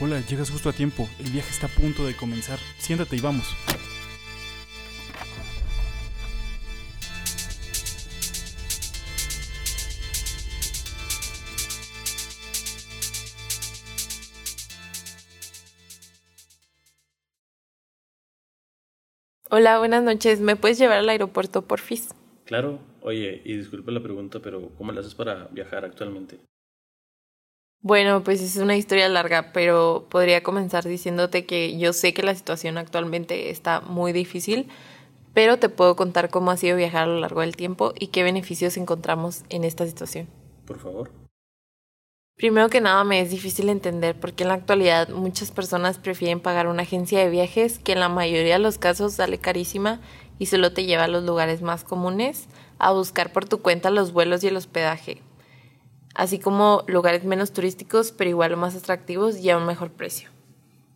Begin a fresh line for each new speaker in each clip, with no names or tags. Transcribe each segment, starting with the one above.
Hola, llegas justo a tiempo. El viaje está a punto de comenzar. Siéntate y vamos.
Hola, buenas noches. ¿Me puedes llevar al aeropuerto, porfis?
Claro. Oye, y disculpe la pregunta, pero ¿cómo le haces para viajar actualmente?
Bueno, pues es una historia larga, pero podría comenzar diciéndote que yo sé que la situación actualmente está muy difícil, pero te puedo contar cómo ha sido viajar a lo largo del tiempo y qué beneficios encontramos en esta situación.
Por favor.
Primero que nada me es difícil entender por qué en la actualidad muchas personas prefieren pagar una agencia de viajes que en la mayoría de los casos sale carísima y solo te lleva a los lugares más comunes a buscar por tu cuenta los vuelos y el hospedaje, así como lugares menos turísticos pero igual más atractivos y a un mejor precio.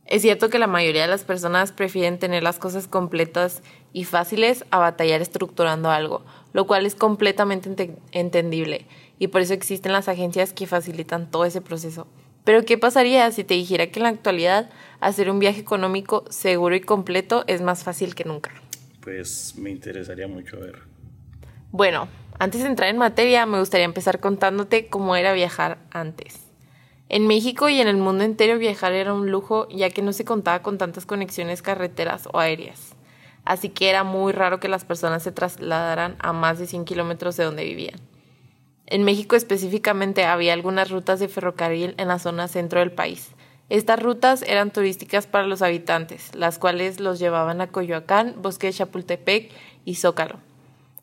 Es cierto que la mayoría de las personas prefieren tener las cosas completas y fáciles a batallar estructurando algo, lo cual es completamente entendible y por eso existen las agencias que facilitan todo ese proceso. Pero ¿qué pasaría si te dijera que en la actualidad hacer un viaje económico seguro y completo es más fácil que nunca?
Pues me interesaría mucho ver.
Bueno, antes de entrar en materia, me gustaría empezar contándote cómo era viajar antes. En México y en el mundo entero viajar era un lujo ya que no se contaba con tantas conexiones carreteras o aéreas. Así que era muy raro que las personas se trasladaran a más de 100 kilómetros de donde vivían. En México específicamente había algunas rutas de ferrocarril en la zona centro del país. Estas rutas eran turísticas para los habitantes, las cuales los llevaban a Coyoacán, Bosque de Chapultepec y Zócalo.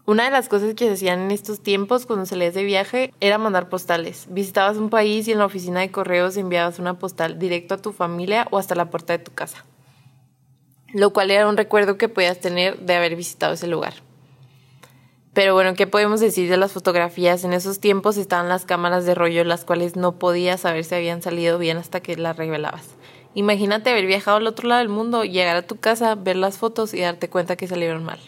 Una de las cosas que se hacían en estos tiempos cuando salías de viaje era mandar postales. Visitabas un país y en la oficina de correos enviabas una postal directo a tu familia o hasta la puerta de tu casa, lo cual era un recuerdo que podías tener de haber visitado ese lugar. Pero bueno, ¿qué podemos decir de las fotografías? En esos tiempos estaban las cámaras de rollo, las cuales no podías saber si habían salido bien hasta que las revelabas. Imagínate haber viajado al otro lado del mundo, llegar a tu casa, ver las fotos y darte cuenta que salieron mal.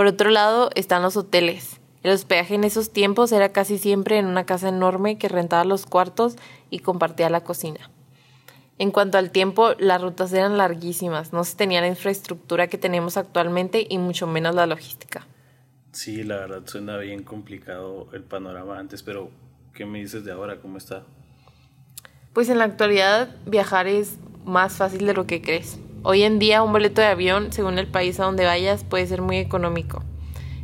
Por otro lado están los hoteles. El hospedaje en esos tiempos era casi siempre en una casa enorme que rentaba los cuartos y compartía la cocina. En cuanto al tiempo, las rutas eran larguísimas, no se tenía la infraestructura que tenemos actualmente y mucho menos la logística.
Sí, la verdad suena bien complicado el panorama antes, pero ¿qué me dices de ahora? ¿Cómo está?
Pues en la actualidad viajar es más fácil de lo que crees. Hoy en día un boleto de avión, según el país a donde vayas, puede ser muy económico.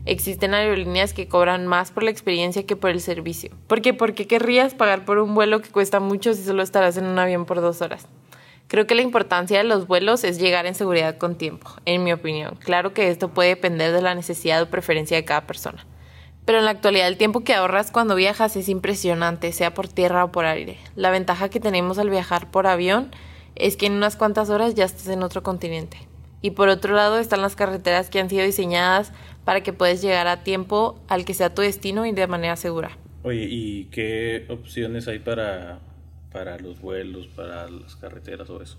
Existen aerolíneas que cobran más por la experiencia que por el servicio. ¿Por qué? Porque querrías pagar por un vuelo que cuesta mucho si solo estarás en un avión por dos horas. Creo que la importancia de los vuelos es llegar en seguridad con tiempo, en mi opinión. Claro que esto puede depender de la necesidad o preferencia de cada persona. Pero en la actualidad el tiempo que ahorras cuando viajas es impresionante, sea por tierra o por aire. La ventaja que tenemos al viajar por avión es que en unas cuantas horas ya estás en otro continente. Y por otro lado están las carreteras que han sido diseñadas para que puedas llegar a tiempo al que sea tu destino y de manera segura.
Oye, ¿y qué opciones hay para para los vuelos, para las carreteras o eso?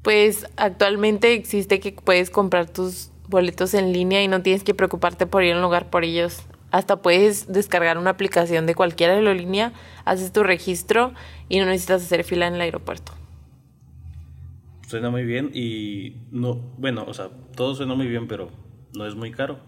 Pues actualmente existe que puedes comprar tus boletos en línea y no tienes que preocuparte por ir a un lugar por ellos. Hasta puedes descargar una aplicación de cualquier aerolínea, haces tu registro y no necesitas hacer fila en el aeropuerto.
Suena muy bien y no, bueno, o sea, todo suena muy bien, pero no es muy caro.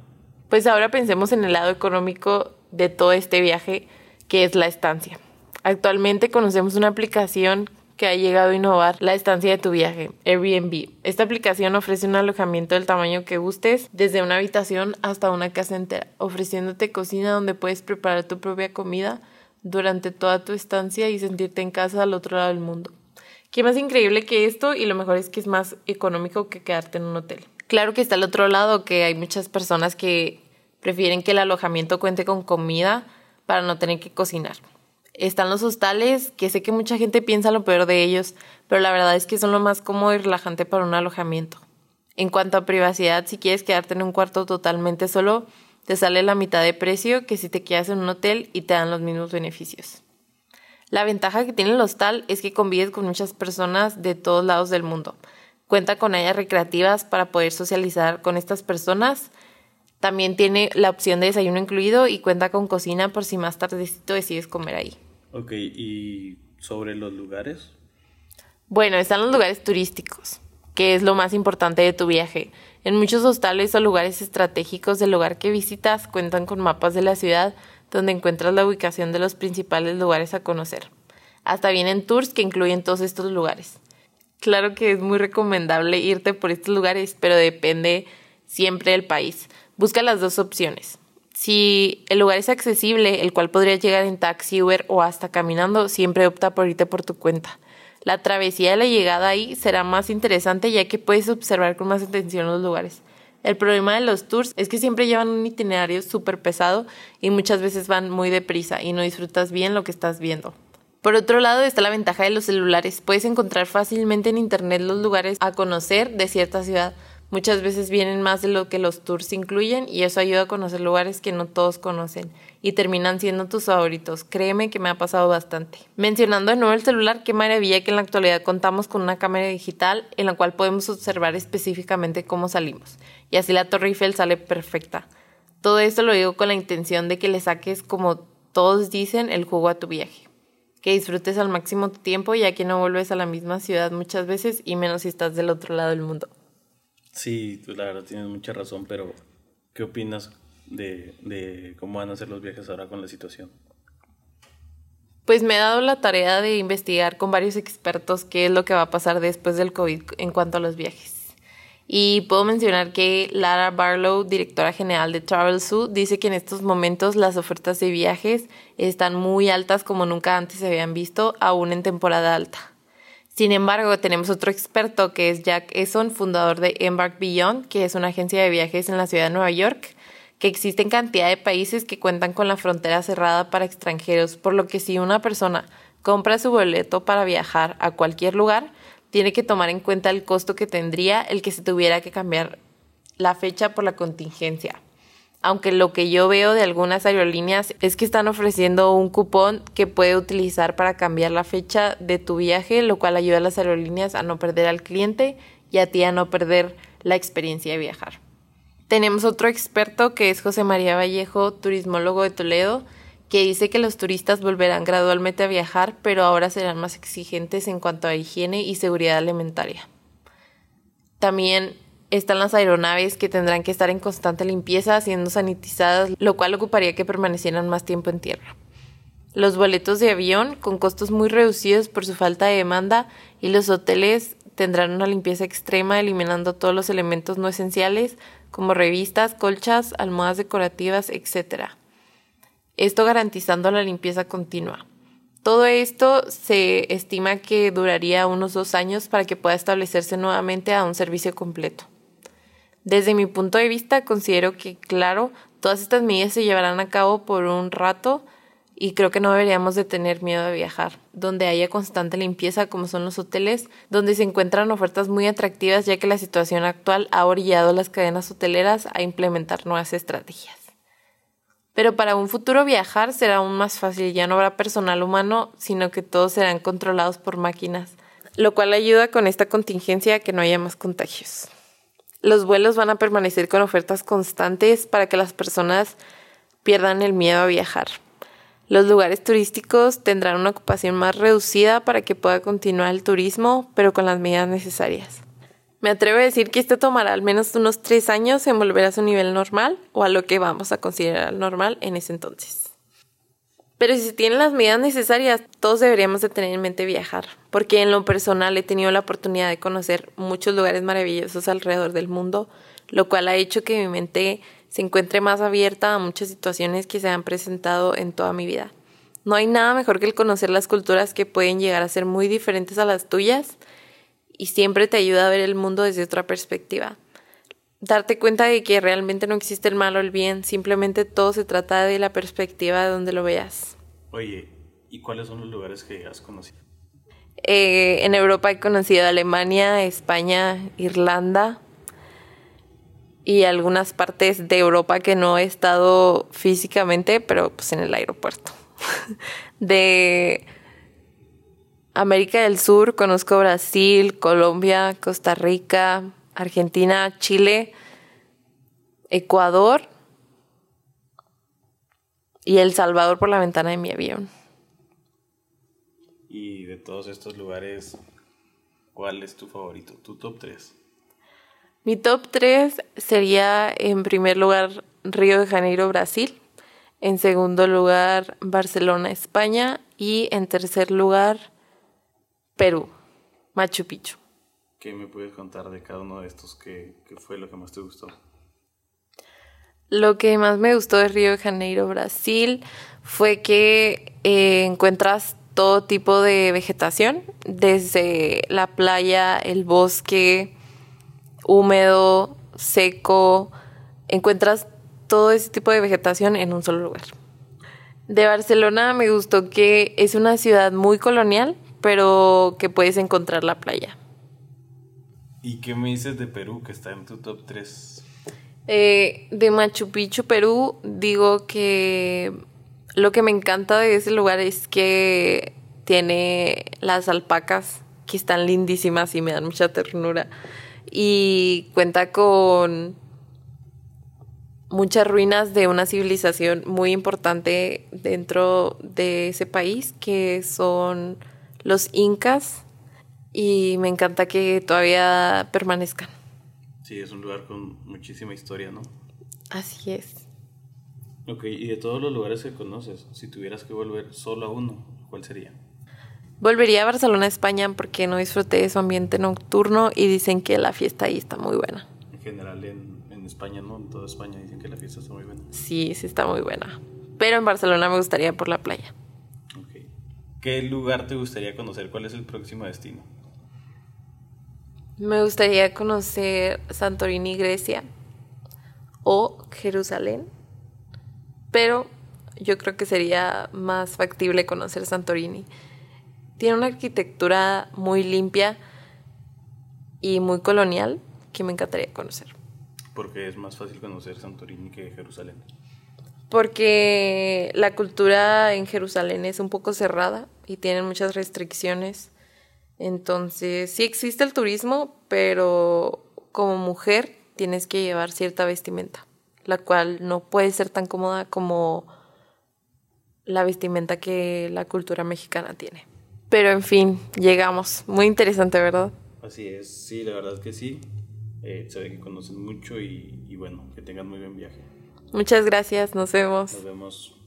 Pues ahora pensemos en el lado económico de todo este viaje, que es la estancia. Actualmente conocemos una aplicación que ha llegado a innovar la estancia de tu viaje, Airbnb. Esta aplicación ofrece un alojamiento del tamaño que gustes, desde una habitación hasta una casa entera, ofreciéndote cocina donde puedes preparar tu propia comida durante toda tu estancia y sentirte en casa al otro lado del mundo. ¿Qué más increíble que esto? Y lo mejor es que es más económico que quedarte en un hotel. Claro que está al otro lado, que hay muchas personas que prefieren que el alojamiento cuente con comida para no tener que cocinar. Están los hostales, que sé que mucha gente piensa lo peor de ellos, pero la verdad es que son lo más cómodo y relajante para un alojamiento. En cuanto a privacidad, si quieres quedarte en un cuarto totalmente solo, te sale la mitad de precio que si te quedas en un hotel y te dan los mismos beneficios. La ventaja que tiene el hostal es que convives con muchas personas de todos lados del mundo. Cuenta con áreas recreativas para poder socializar con estas personas. También tiene la opción de desayuno incluido y cuenta con cocina por si más tardecito decides comer ahí.
Ok, ¿y sobre los lugares?
Bueno, están los lugares turísticos, que es lo más importante de tu viaje. En muchos hostales o lugares estratégicos del lugar que visitas cuentan con mapas de la ciudad donde encuentras la ubicación de los principales lugares a conocer. Hasta vienen tours que incluyen todos estos lugares. Claro que es muy recomendable irte por estos lugares, pero depende siempre del país. Busca las dos opciones. Si el lugar es accesible, el cual podrías llegar en taxi, Uber o hasta caminando, siempre opta por irte por tu cuenta. La travesía de la llegada ahí será más interesante ya que puedes observar con más atención los lugares. El problema de los tours es que siempre llevan un itinerario súper pesado y muchas veces van muy deprisa y no disfrutas bien lo que estás viendo. Por otro lado está la ventaja de los celulares. Puedes encontrar fácilmente en internet los lugares a conocer de cierta ciudad. Muchas veces vienen más de lo que los tours incluyen y eso ayuda a conocer lugares que no todos conocen y terminan siendo tus favoritos. Créeme que me ha pasado bastante. Mencionando de nuevo el celular, qué maravilla que en la actualidad contamos con una cámara digital en la cual podemos observar específicamente cómo salimos y así la Torre Eiffel sale perfecta. Todo esto lo digo con la intención de que le saques, como todos dicen, el jugo a tu viaje. Que disfrutes al máximo tu tiempo ya que no vuelves a la misma ciudad muchas veces y menos si estás del otro lado del mundo.
Sí, la verdad tienes mucha razón, pero ¿qué opinas de, de cómo van a ser los viajes ahora con la situación?
Pues me he dado la tarea de investigar con varios expertos qué es lo que va a pasar después del COVID en cuanto a los viajes. Y puedo mencionar que Lara Barlow, directora general de Travel Zoo, dice que en estos momentos las ofertas de viajes están muy altas como nunca antes se habían visto, aún en temporada alta. Sin embargo, tenemos otro experto que es Jack Eson, fundador de Embark Beyond, que es una agencia de viajes en la ciudad de Nueva York, que existen cantidad de países que cuentan con la frontera cerrada para extranjeros, por lo que si una persona compra su boleto para viajar a cualquier lugar, tiene que tomar en cuenta el costo que tendría el que se tuviera que cambiar la fecha por la contingencia. Aunque lo que yo veo de algunas aerolíneas es que están ofreciendo un cupón que puede utilizar para cambiar la fecha de tu viaje, lo cual ayuda a las aerolíneas a no perder al cliente y a ti a no perder la experiencia de viajar. Tenemos otro experto que es José María Vallejo, turismólogo de Toledo, que dice que los turistas volverán gradualmente a viajar, pero ahora serán más exigentes en cuanto a higiene y seguridad alimentaria. También están las aeronaves que tendrán que estar en constante limpieza, siendo sanitizadas, lo cual ocuparía que permanecieran más tiempo en tierra. Los boletos de avión, con costos muy reducidos por su falta de demanda, y los hoteles tendrán una limpieza extrema, eliminando todos los elementos no esenciales, como revistas, colchas, almohadas decorativas, etc esto garantizando la limpieza continua. Todo esto se estima que duraría unos dos años para que pueda establecerse nuevamente a un servicio completo. Desde mi punto de vista, considero que, claro, todas estas medidas se llevarán a cabo por un rato y creo que no deberíamos de tener miedo de viajar, donde haya constante limpieza como son los hoteles, donde se encuentran ofertas muy atractivas ya que la situación actual ha orillado a las cadenas hoteleras a implementar nuevas estrategias. Pero para un futuro viajar será aún más fácil, ya no habrá personal humano, sino que todos serán controlados por máquinas, lo cual ayuda con esta contingencia a que no haya más contagios. Los vuelos van a permanecer con ofertas constantes para que las personas pierdan el miedo a viajar. Los lugares turísticos tendrán una ocupación más reducida para que pueda continuar el turismo, pero con las medidas necesarias. Me atrevo a decir que esto tomará al menos unos tres años en volver a su nivel normal o a lo que vamos a considerar normal en ese entonces. Pero si se tienen las medidas necesarias, todos deberíamos de tener en mente viajar, porque en lo personal he tenido la oportunidad de conocer muchos lugares maravillosos alrededor del mundo, lo cual ha hecho que mi mente se encuentre más abierta a muchas situaciones que se han presentado en toda mi vida. No hay nada mejor que el conocer las culturas que pueden llegar a ser muy diferentes a las tuyas y siempre te ayuda a ver el mundo desde otra perspectiva. Darte cuenta de que realmente no existe el mal o el bien, simplemente todo se trata de la perspectiva de donde lo veas.
Oye, ¿y cuáles son los lugares que has conocido?
Eh, en Europa he conocido Alemania, España, Irlanda y algunas partes de Europa que no he estado físicamente, pero pues en el aeropuerto. de América del Sur, conozco Brasil, Colombia, Costa Rica, Argentina, Chile, Ecuador y El Salvador por la ventana de mi avión.
Y de todos estos lugares, ¿Cuál es tu favorito? Tu top 3.
Mi top 3 sería en primer lugar Río de Janeiro, Brasil. En segundo lugar Barcelona, España. Y en tercer lugar Perú, Machu Picchu.
¿Qué me puedes contar de cada uno de estos? ¿Qué, fue lo que más te gustó?
Lo que más me gustó de Río de Janeiro, Brasil, fue que eh, encuentras todo tipo de vegetación, desde la playa, el bosque, húmedo, seco, encuentras todo ese tipo de vegetación en un solo lugar. De Barcelona me gustó que es una ciudad muy colonial, pero que puedes encontrar la playa.
¿Y qué me dices de Perú, que está en tu top 3?
Eh, de Machu Picchu, Perú, digo que lo que me encanta de ese lugar es que tiene las alpacas que están lindísimas y me dan mucha ternura. Y cuenta con muchas ruinas de una civilización muy importante dentro de ese país, que son los incas, y me encanta que todavía permanezcan.
Sí, es un lugar con muchísima historia, ¿no?
Así es.
Ok, y de todos los lugares que conoces, si tuvieras que volver solo a uno, ¿cuál sería?
Volvería a Barcelona, España, porque no disfruté de su ambiente nocturno y dicen que la fiesta ahí está muy buena.
En general en, en España, ¿no? En toda España dicen que la fiesta está muy buena.
Sí, sí está muy buena. Pero en Barcelona me gustaría por la playa.
Ok. ¿Qué lugar te gustaría conocer? ¿Cuál es el próximo destino?
Me gustaría conocer Santorini, Grecia o Jerusalén, pero yo creo que sería más factible conocer Santorini. Tiene una arquitectura muy limpia y muy colonial que me encantaría conocer.
Porque es más fácil conocer Santorini que Jerusalén.
Porque la cultura en Jerusalén es un poco cerrada y tienen muchas restricciones. Entonces, sí existe el turismo, pero como mujer tienes que llevar cierta vestimenta, la cual no puede ser tan cómoda como la vestimenta que la cultura mexicana tiene. Pero en fin, llegamos. Muy interesante, ¿verdad?
Así es, sí, la verdad que sí. Eh, se ve que conocen mucho y, y bueno, que tengan muy buen viaje.
Muchas gracias, nos vemos.
Nos vemos.